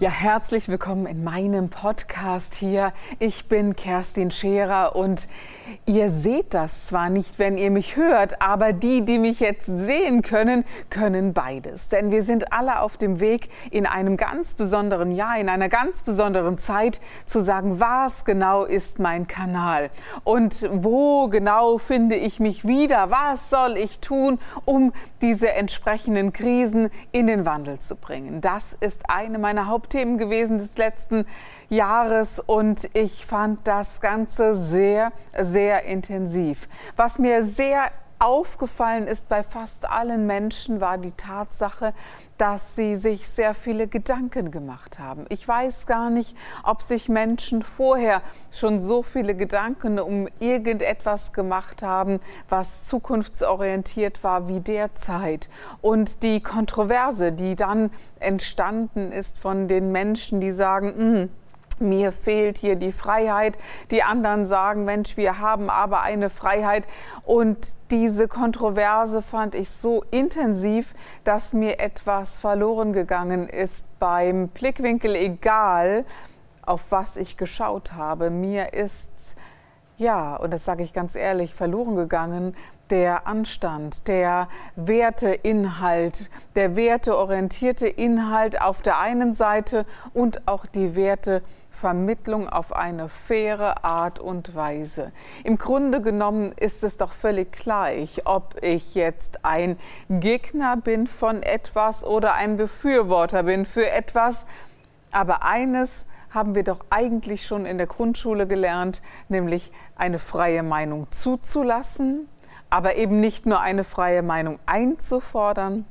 Ja, herzlich willkommen in meinem Podcast hier. Ich bin Kerstin Scherer und ihr seht das zwar nicht, wenn ihr mich hört, aber die, die mich jetzt sehen können, können beides. Denn wir sind alle auf dem Weg in einem ganz besonderen Jahr, in einer ganz besonderen Zeit zu sagen, was genau ist mein Kanal und wo genau finde ich mich wieder, was soll ich tun, um diese entsprechenden Krisen in den Wandel zu bringen. Das ist eine meiner Haupt Hauptthemen gewesen des letzten Jahres und ich fand das Ganze sehr, sehr intensiv. Was mir sehr aufgefallen ist bei fast allen Menschen, war die Tatsache, dass sie sich sehr viele Gedanken gemacht haben. Ich weiß gar nicht, ob sich Menschen vorher schon so viele Gedanken um irgendetwas gemacht haben, was zukunftsorientiert war wie derzeit. Und die Kontroverse, die dann entstanden ist von den Menschen, die sagen, hm, mir fehlt hier die Freiheit. Die anderen sagen, Mensch, wir haben aber eine Freiheit. Und diese Kontroverse fand ich so intensiv, dass mir etwas verloren gegangen ist beim Blickwinkel, egal auf was ich geschaut habe. Mir ist, ja, und das sage ich ganz ehrlich, verloren gegangen, der Anstand, der Werteinhalt, der werteorientierte Inhalt auf der einen Seite und auch die Werte Vermittlung auf eine faire Art und Weise. Im Grunde genommen ist es doch völlig gleich, ob ich jetzt ein Gegner bin von etwas oder ein Befürworter bin für etwas. Aber eines haben wir doch eigentlich schon in der Grundschule gelernt, nämlich eine freie Meinung zuzulassen, aber eben nicht nur eine freie Meinung einzufordern,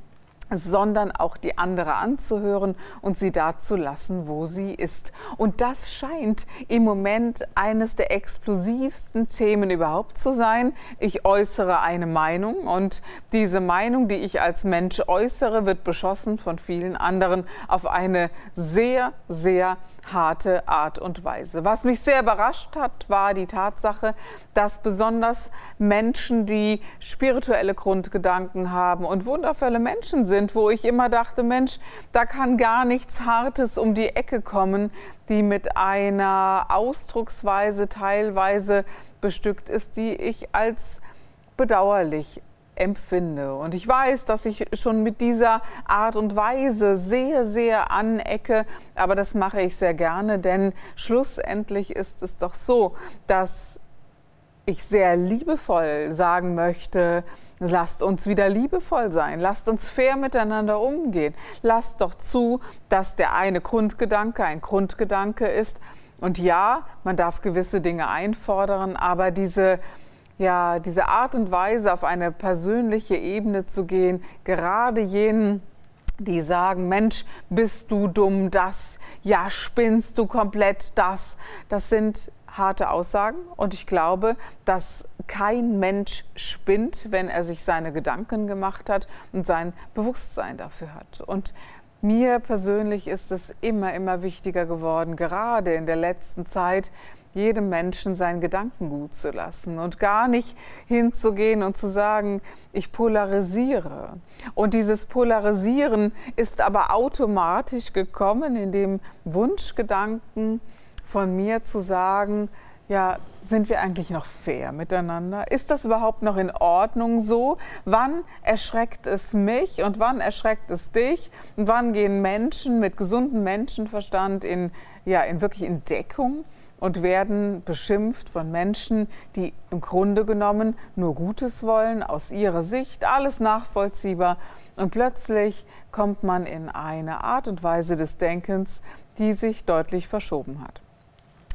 sondern auch die andere anzuhören und sie da zu lassen, wo sie ist. Und das scheint im Moment eines der explosivsten Themen überhaupt zu sein. Ich äußere eine Meinung und diese Meinung, die ich als Mensch äußere, wird beschossen von vielen anderen auf eine sehr, sehr harte Art und Weise. Was mich sehr überrascht hat, war die Tatsache, dass besonders Menschen, die spirituelle Grundgedanken haben und wundervolle Menschen sind, wo ich immer dachte, Mensch, da kann gar nichts Hartes um die Ecke kommen, die mit einer Ausdrucksweise teilweise bestückt ist, die ich als bedauerlich empfinde. Und ich weiß, dass ich schon mit dieser Art und Weise sehr, sehr anecke, aber das mache ich sehr gerne, denn schlussendlich ist es doch so, dass ich sehr liebevoll sagen möchte, lasst uns wieder liebevoll sein, lasst uns fair miteinander umgehen, lasst doch zu, dass der eine Grundgedanke ein Grundgedanke ist. Und ja, man darf gewisse Dinge einfordern, aber diese ja, diese Art und Weise auf eine persönliche Ebene zu gehen, gerade jenen, die sagen, Mensch, bist du dumm, das, ja, spinnst du komplett, das, das sind harte Aussagen und ich glaube, dass kein Mensch spinnt, wenn er sich seine Gedanken gemacht hat und sein Bewusstsein dafür hat. Und mir persönlich ist es immer, immer wichtiger geworden, gerade in der letzten Zeit, jedem Menschen seinen Gedanken gut zu lassen und gar nicht hinzugehen und zu sagen, ich polarisiere. Und dieses Polarisieren ist aber automatisch gekommen in dem Wunschgedanken von mir zu sagen, ja, sind wir eigentlich noch fair miteinander? Ist das überhaupt noch in Ordnung so? Wann erschreckt es mich und wann erschreckt es dich? Und wann gehen Menschen mit gesundem Menschenverstand in, ja, in wirklich in Deckung? Und werden beschimpft von Menschen, die im Grunde genommen nur Gutes wollen, aus ihrer Sicht, alles nachvollziehbar. Und plötzlich kommt man in eine Art und Weise des Denkens, die sich deutlich verschoben hat.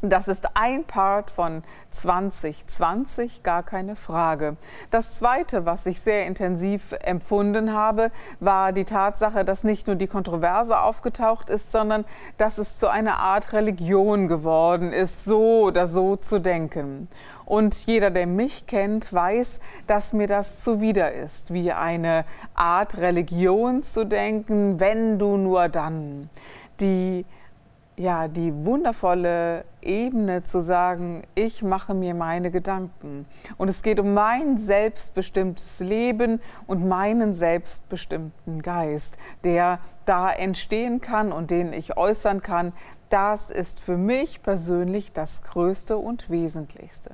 Das ist ein Part von 2020, gar keine Frage. Das Zweite, was ich sehr intensiv empfunden habe, war die Tatsache, dass nicht nur die Kontroverse aufgetaucht ist, sondern dass es zu einer Art Religion geworden ist, so oder so zu denken. Und jeder, der mich kennt, weiß, dass mir das zuwider ist, wie eine Art Religion zu denken, wenn du nur dann. Die ja, die wundervolle Ebene zu sagen, ich mache mir meine Gedanken. Und es geht um mein selbstbestimmtes Leben und meinen selbstbestimmten Geist, der da entstehen kann und den ich äußern kann. Das ist für mich persönlich das Größte und Wesentlichste.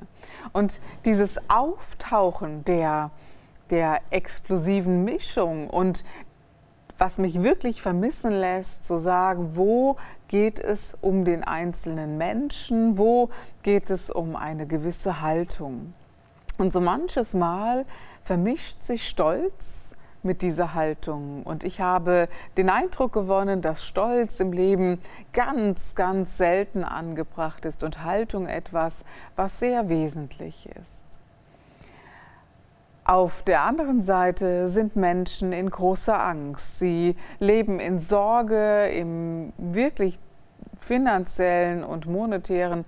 Und dieses Auftauchen der, der explosiven Mischung und was mich wirklich vermissen lässt, zu sagen, wo geht es um den einzelnen Menschen, wo geht es um eine gewisse Haltung. Und so manches Mal vermischt sich Stolz mit dieser Haltung. Und ich habe den Eindruck gewonnen, dass Stolz im Leben ganz, ganz selten angebracht ist und Haltung etwas, was sehr wesentlich ist. Auf der anderen Seite sind Menschen in großer Angst. Sie leben in Sorge, im wirklich finanziellen und monetären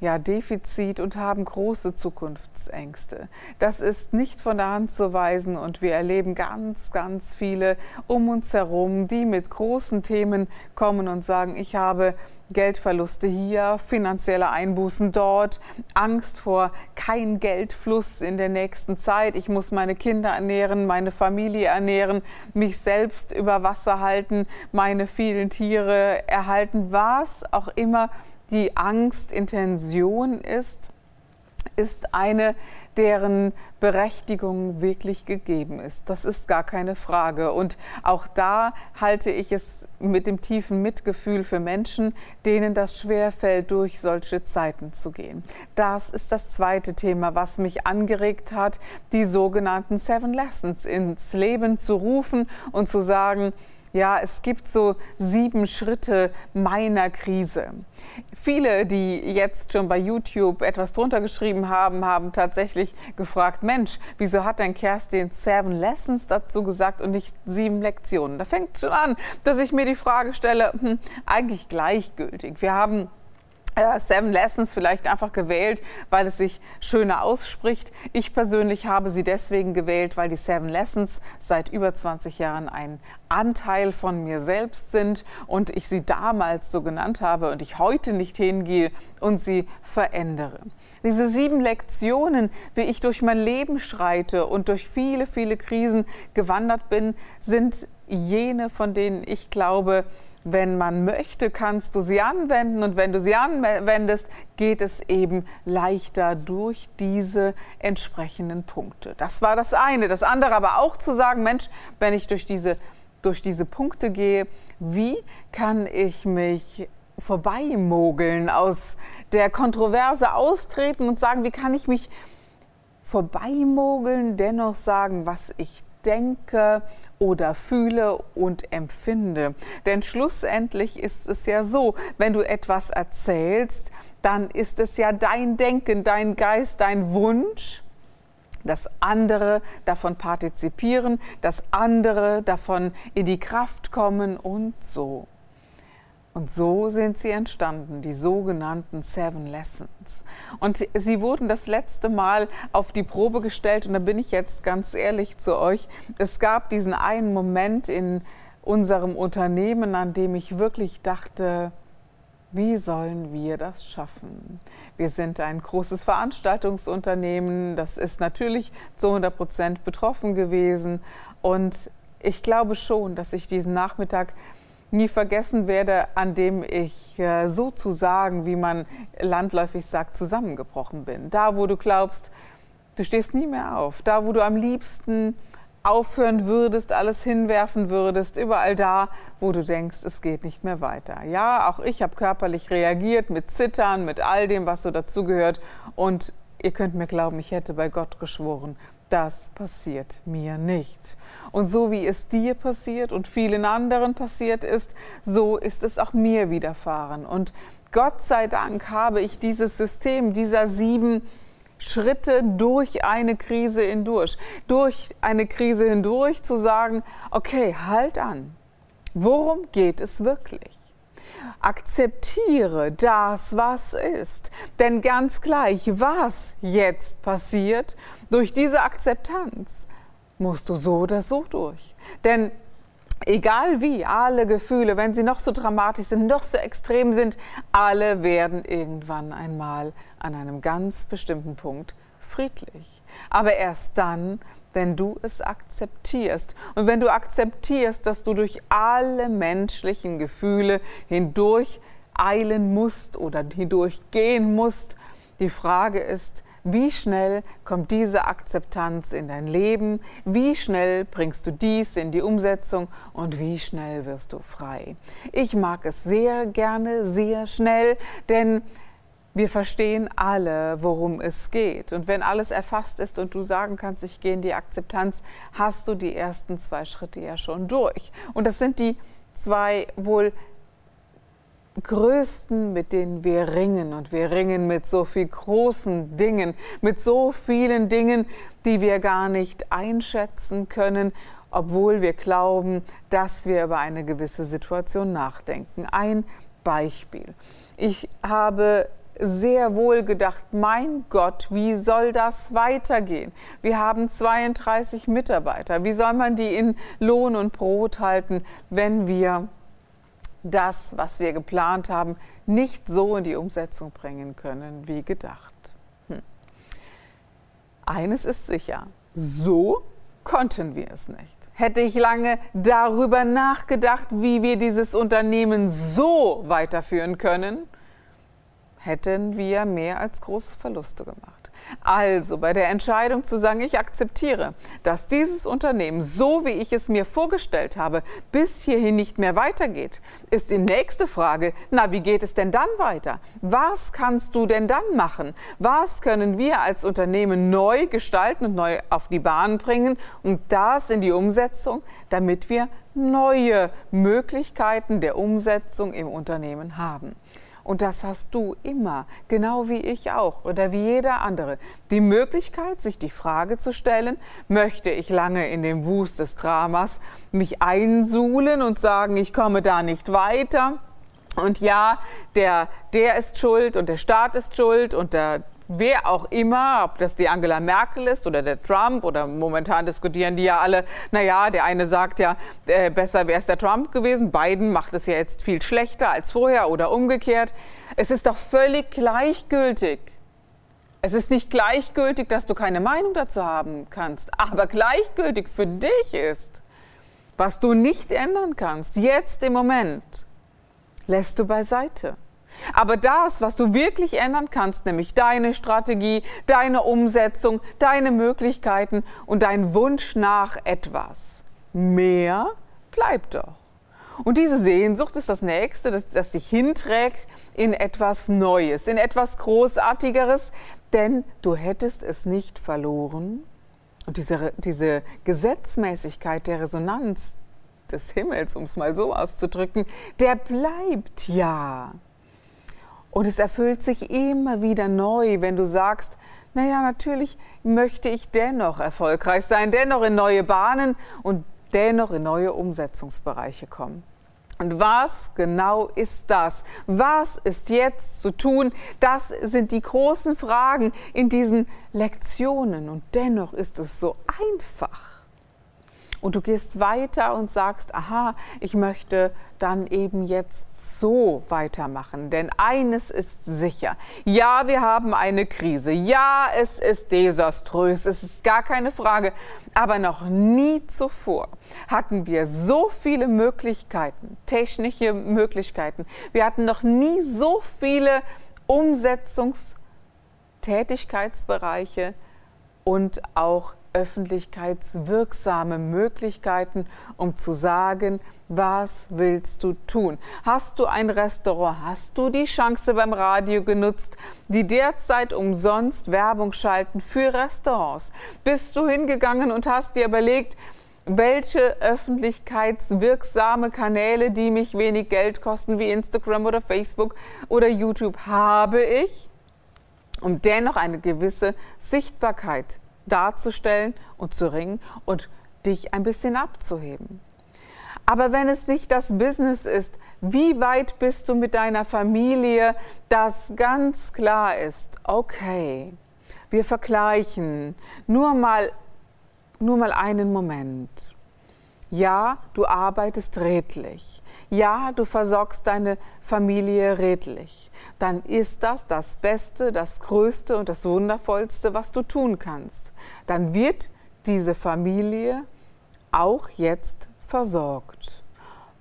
ja, Defizit und haben große Zukunftsängste. Das ist nicht von der Hand zu weisen und wir erleben ganz, ganz viele um uns herum, die mit großen Themen kommen und sagen, ich habe Geldverluste hier, finanzielle Einbußen dort, Angst vor kein Geldfluss in der nächsten Zeit. Ich muss meine Kinder ernähren, meine Familie ernähren, mich selbst über Wasser halten, meine vielen Tiere erhalten, was auch immer die Angstintention ist, ist eine, deren Berechtigung wirklich gegeben ist. Das ist gar keine Frage. Und auch da halte ich es mit dem tiefen Mitgefühl für Menschen, denen das schwerfällt, durch solche Zeiten zu gehen. Das ist das zweite Thema, was mich angeregt hat, die sogenannten Seven Lessons ins Leben zu rufen und zu sagen, ja, es gibt so sieben Schritte meiner Krise. Viele, die jetzt schon bei YouTube etwas drunter geschrieben haben, haben tatsächlich gefragt, Mensch, wieso hat denn Kerstin Seven Lessons dazu gesagt und nicht sieben Lektionen? Da fängt schon an, dass ich mir die Frage stelle, hm, eigentlich gleichgültig. Wir haben Seven Lessons vielleicht einfach gewählt, weil es sich schöner ausspricht. Ich persönlich habe sie deswegen gewählt, weil die Seven Lessons seit über 20 Jahren ein Anteil von mir selbst sind und ich sie damals so genannt habe und ich heute nicht hingehe und sie verändere. Diese sieben Lektionen, wie ich durch mein Leben schreite und durch viele, viele Krisen gewandert bin, sind jene, von denen ich glaube, wenn man möchte, kannst du sie anwenden und wenn du sie anwendest, geht es eben leichter durch diese entsprechenden Punkte. Das war das eine. Das andere aber auch zu sagen, Mensch, wenn ich durch diese, durch diese Punkte gehe, wie kann ich mich vorbeimogeln, aus der Kontroverse austreten und sagen, wie kann ich mich vorbeimogeln, dennoch sagen, was ich denke oder fühle und empfinde. Denn schlussendlich ist es ja so, wenn du etwas erzählst, dann ist es ja dein Denken, dein Geist, dein Wunsch, dass andere davon partizipieren, dass andere davon in die Kraft kommen und so. Und so sind sie entstanden, die sogenannten Seven Lessons. Und sie wurden das letzte Mal auf die Probe gestellt. Und da bin ich jetzt ganz ehrlich zu euch. Es gab diesen einen Moment in unserem Unternehmen, an dem ich wirklich dachte, wie sollen wir das schaffen? Wir sind ein großes Veranstaltungsunternehmen. Das ist natürlich zu 100 Prozent betroffen gewesen. Und ich glaube schon, dass ich diesen Nachmittag nie vergessen werde, an dem ich äh, sozusagen, wie man landläufig sagt, zusammengebrochen bin. Da, wo du glaubst, du stehst nie mehr auf. Da, wo du am liebsten aufhören würdest, alles hinwerfen würdest, überall da, wo du denkst, es geht nicht mehr weiter. Ja, auch ich habe körperlich reagiert mit Zittern, mit all dem, was so dazugehört. Und ihr könnt mir glauben, ich hätte bei Gott geschworen, das passiert mir nicht. Und so wie es dir passiert und vielen anderen passiert ist, so ist es auch mir widerfahren. Und Gott sei Dank habe ich dieses System dieser sieben Schritte durch eine Krise hindurch, durch eine Krise hindurch zu sagen, okay, halt an. Worum geht es wirklich? Akzeptiere das, was ist. Denn ganz gleich, was jetzt passiert, durch diese Akzeptanz musst du so oder so durch. Denn egal wie, alle Gefühle, wenn sie noch so dramatisch sind, noch so extrem sind, alle werden irgendwann einmal an einem ganz bestimmten Punkt friedlich. Aber erst dann, wenn du es akzeptierst. Und wenn du akzeptierst, dass du durch alle menschlichen Gefühle hindurch eilen musst oder hindurchgehen musst, die Frage ist, wie schnell kommt diese Akzeptanz in dein Leben? Wie schnell bringst du dies in die Umsetzung? Und wie schnell wirst du frei? Ich mag es sehr gerne, sehr schnell, denn wir verstehen alle, worum es geht. Und wenn alles erfasst ist und du sagen kannst, ich gehe in die Akzeptanz, hast du die ersten zwei Schritte ja schon durch. Und das sind die zwei wohl größten, mit denen wir ringen. Und wir ringen mit so viel großen Dingen, mit so vielen Dingen, die wir gar nicht einschätzen können, obwohl wir glauben, dass wir über eine gewisse Situation nachdenken. Ein Beispiel. Ich habe sehr wohl gedacht, mein Gott, wie soll das weitergehen? Wir haben 32 Mitarbeiter. Wie soll man die in Lohn und Brot halten, wenn wir das, was wir geplant haben, nicht so in die Umsetzung bringen können wie gedacht. Hm. Eines ist sicher, so konnten wir es nicht. Hätte ich lange darüber nachgedacht, wie wir dieses Unternehmen so weiterführen können, hätten wir mehr als große Verluste gemacht. Also bei der Entscheidung zu sagen, ich akzeptiere, dass dieses Unternehmen, so wie ich es mir vorgestellt habe, bis hierhin nicht mehr weitergeht, ist die nächste Frage, na, wie geht es denn dann weiter? Was kannst du denn dann machen? Was können wir als Unternehmen neu gestalten und neu auf die Bahn bringen und das in die Umsetzung, damit wir neue Möglichkeiten der Umsetzung im Unternehmen haben? Und das hast du immer, genau wie ich auch oder wie jeder andere. Die Möglichkeit, sich die Frage zu stellen, möchte ich lange in dem Wust des Dramas mich einsuhlen und sagen, ich komme da nicht weiter? Und ja, der, der ist schuld und der Staat ist schuld und der, wer auch immer, ob das die Angela Merkel ist oder der Trump oder momentan diskutieren die ja alle, naja, der eine sagt ja, äh, besser wäre es der Trump gewesen, Biden macht es ja jetzt viel schlechter als vorher oder umgekehrt. Es ist doch völlig gleichgültig. Es ist nicht gleichgültig, dass du keine Meinung dazu haben kannst, aber gleichgültig für dich ist, was du nicht ändern kannst, jetzt im Moment, lässt du beiseite. Aber das, was du wirklich ändern kannst, nämlich deine Strategie, deine Umsetzung, deine Möglichkeiten und dein Wunsch nach etwas mehr, bleibt doch. Und diese Sehnsucht ist das Nächste, das, das dich hinträgt in etwas Neues, in etwas Großartigeres, denn du hättest es nicht verloren. Und diese, diese Gesetzmäßigkeit der Resonanz des Himmels, um es mal so auszudrücken, der bleibt ja. Und es erfüllt sich immer wieder neu, wenn du sagst, naja, natürlich möchte ich dennoch erfolgreich sein, dennoch in neue Bahnen und dennoch in neue Umsetzungsbereiche kommen. Und was genau ist das? Was ist jetzt zu tun? Das sind die großen Fragen in diesen Lektionen. Und dennoch ist es so einfach. Und du gehst weiter und sagst, aha, ich möchte dann eben jetzt so weitermachen. Denn eines ist sicher. Ja, wir haben eine Krise. Ja, es ist desaströs. Es ist gar keine Frage. Aber noch nie zuvor hatten wir so viele Möglichkeiten, technische Möglichkeiten. Wir hatten noch nie so viele Umsetzungstätigkeitsbereiche und auch öffentlichkeitswirksame Möglichkeiten, um zu sagen, was willst du tun? Hast du ein Restaurant? Hast du die Chance beim Radio genutzt, die derzeit umsonst Werbung schalten für Restaurants? Bist du hingegangen und hast dir überlegt, welche öffentlichkeitswirksame Kanäle, die mich wenig Geld kosten, wie Instagram oder Facebook oder YouTube, habe ich, um dennoch eine gewisse Sichtbarkeit darzustellen und zu ringen und dich ein bisschen abzuheben. Aber wenn es nicht das Business ist, wie weit bist du mit deiner Familie, dass ganz klar ist, okay, wir vergleichen nur mal, nur mal einen Moment. Ja, du arbeitest redlich. Ja, du versorgst deine Familie redlich. Dann ist das das Beste, das Größte und das Wundervollste, was du tun kannst. Dann wird diese Familie auch jetzt versorgt.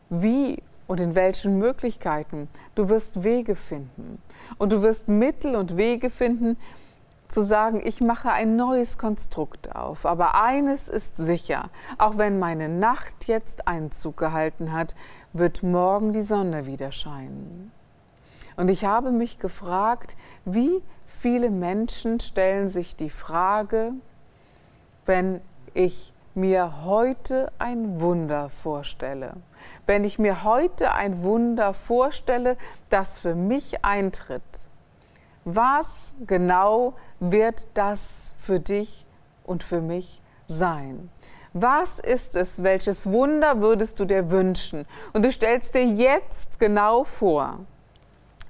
Wie und in welchen Möglichkeiten? Du wirst Wege finden. Und du wirst Mittel und Wege finden, zu sagen, ich mache ein neues Konstrukt auf. Aber eines ist sicher, auch wenn meine Nacht jetzt Einzug gehalten hat, wird morgen die Sonne wieder scheinen. Und ich habe mich gefragt, wie viele Menschen stellen sich die Frage, wenn ich mir heute ein Wunder vorstelle, wenn ich mir heute ein Wunder vorstelle, das für mich eintritt, was genau wird das für dich und für mich sein? Was ist es? Welches Wunder würdest du dir wünschen? Und du stellst dir jetzt genau vor,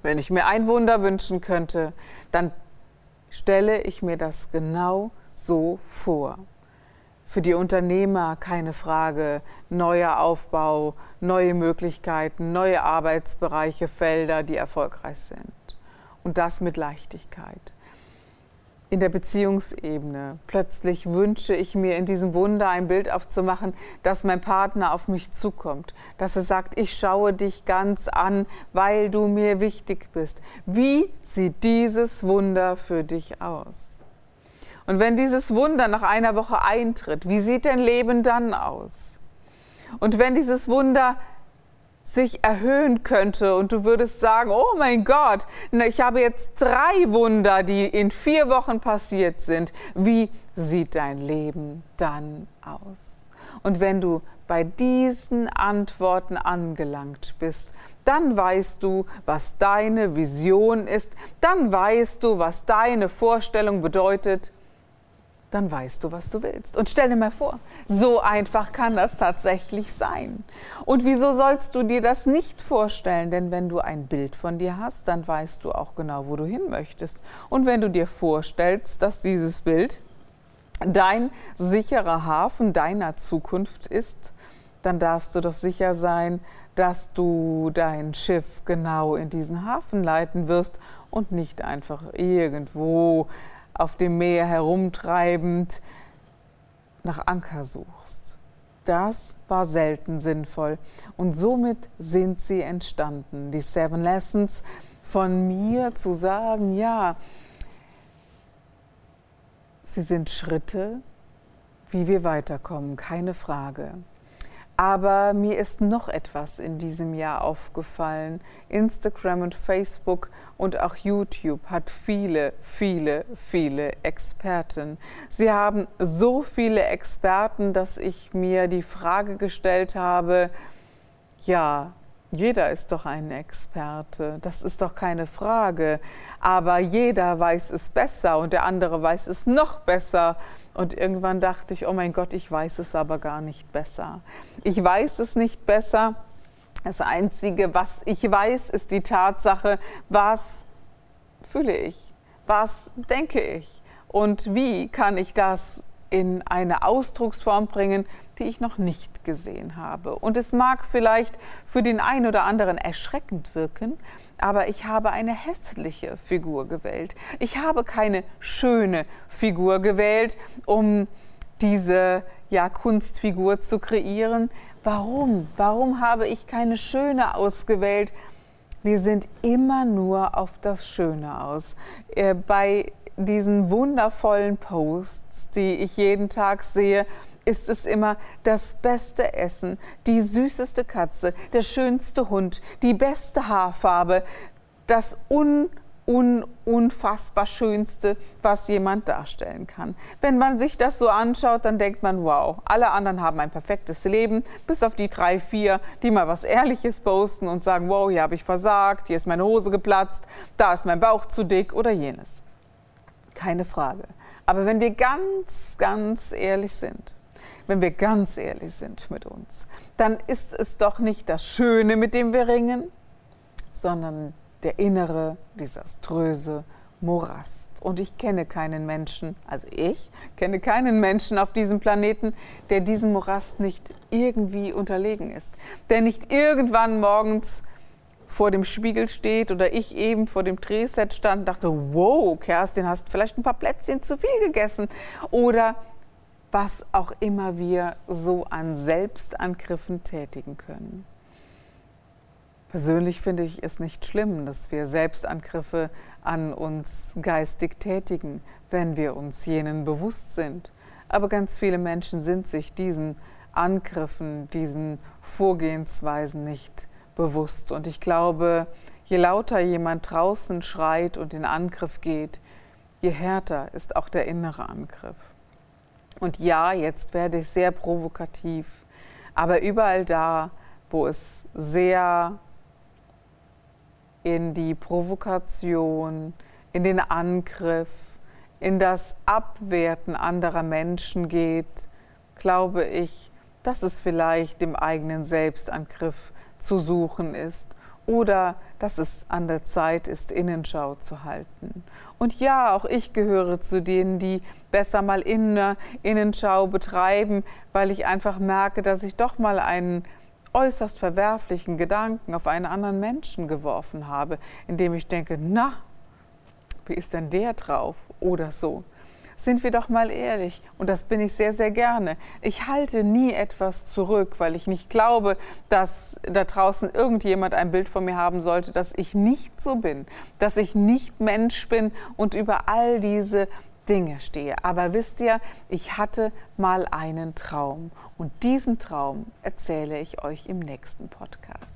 wenn ich mir ein Wunder wünschen könnte, dann stelle ich mir das genau so vor. Für die Unternehmer keine Frage, neuer Aufbau, neue Möglichkeiten, neue Arbeitsbereiche, Felder, die erfolgreich sind. Und das mit Leichtigkeit. In der Beziehungsebene. Plötzlich wünsche ich mir in diesem Wunder ein Bild aufzumachen, dass mein Partner auf mich zukommt, dass er sagt, ich schaue dich ganz an, weil du mir wichtig bist. Wie sieht dieses Wunder für dich aus? Und wenn dieses Wunder nach einer Woche eintritt, wie sieht dein Leben dann aus? Und wenn dieses Wunder sich erhöhen könnte und du würdest sagen, oh mein Gott, ich habe jetzt drei Wunder, die in vier Wochen passiert sind. Wie sieht dein Leben dann aus? Und wenn du bei diesen Antworten angelangt bist, dann weißt du, was deine Vision ist, dann weißt du, was deine Vorstellung bedeutet, dann weißt du, was du willst. Und stell dir mal vor, so einfach kann das tatsächlich sein. Und wieso sollst du dir das nicht vorstellen? Denn wenn du ein Bild von dir hast, dann weißt du auch genau, wo du hin möchtest. Und wenn du dir vorstellst, dass dieses Bild dein sicherer Hafen deiner Zukunft ist, dann darfst du doch sicher sein, dass du dein Schiff genau in diesen Hafen leiten wirst und nicht einfach irgendwo auf dem Meer herumtreibend nach Anker suchst. Das war selten sinnvoll und somit sind sie entstanden, die Seven Lessons von mir zu sagen, ja, sie sind Schritte, wie wir weiterkommen, keine Frage. Aber mir ist noch etwas in diesem Jahr aufgefallen. Instagram und Facebook und auch YouTube hat viele, viele, viele Experten. Sie haben so viele Experten, dass ich mir die Frage gestellt habe, ja, jeder ist doch ein Experte, das ist doch keine Frage. Aber jeder weiß es besser und der andere weiß es noch besser. Und irgendwann dachte ich, oh mein Gott, ich weiß es aber gar nicht besser. Ich weiß es nicht besser. Das Einzige, was ich weiß, ist die Tatsache, was fühle ich, was denke ich und wie kann ich das in eine Ausdrucksform bringen, die ich noch nicht gesehen habe. Und es mag vielleicht für den einen oder anderen erschreckend wirken, aber ich habe eine hässliche Figur gewählt. Ich habe keine schöne Figur gewählt, um diese ja, Kunstfigur zu kreieren. Warum? Warum habe ich keine schöne ausgewählt? Wir sind immer nur auf das Schöne aus. Äh, bei diesen wundervollen Posts die ich jeden Tag sehe, ist es immer das beste Essen, die süßeste Katze, der schönste Hund, die beste Haarfarbe, das un unfassbar Schönste, was jemand darstellen kann. Wenn man sich das so anschaut, dann denkt man, wow, alle anderen haben ein perfektes Leben, bis auf die drei, vier, die mal was Ehrliches posten und sagen, wow, hier habe ich versagt, hier ist meine Hose geplatzt, da ist mein Bauch zu dick oder jenes. Keine Frage. Aber wenn wir ganz, ganz ehrlich sind, wenn wir ganz ehrlich sind mit uns, dann ist es doch nicht das Schöne, mit dem wir ringen, sondern der innere, desaströse Morast. Und ich kenne keinen Menschen, also ich kenne keinen Menschen auf diesem Planeten, der diesem Morast nicht irgendwie unterlegen ist. Der nicht irgendwann morgens vor dem Spiegel steht oder ich eben vor dem Drehset stand und dachte, wow, Kerstin, hast vielleicht ein paar Plätzchen zu viel gegessen. Oder was auch immer wir so an Selbstangriffen tätigen können. Persönlich finde ich es nicht schlimm, dass wir Selbstangriffe an uns geistig tätigen, wenn wir uns jenen bewusst sind. Aber ganz viele Menschen sind sich diesen Angriffen, diesen Vorgehensweisen nicht bewusst. Und ich glaube, je lauter jemand draußen schreit und in Angriff geht, je härter ist auch der innere Angriff. Und ja, jetzt werde ich sehr provokativ, aber überall da, wo es sehr in die Provokation, in den Angriff, in das Abwerten anderer Menschen geht, glaube ich, dass es vielleicht im eigenen Selbstangriff zu suchen ist oder dass es an der Zeit ist, Innenschau zu halten. Und ja, auch ich gehöre zu denen, die besser mal Innenschau betreiben, weil ich einfach merke, dass ich doch mal einen äußerst verwerflichen Gedanken auf einen anderen Menschen geworfen habe, indem ich denke, na, wie ist denn der drauf oder so. Sind wir doch mal ehrlich, und das bin ich sehr, sehr gerne. Ich halte nie etwas zurück, weil ich nicht glaube, dass da draußen irgendjemand ein Bild von mir haben sollte, dass ich nicht so bin, dass ich nicht Mensch bin und über all diese Dinge stehe. Aber wisst ihr, ich hatte mal einen Traum und diesen Traum erzähle ich euch im nächsten Podcast.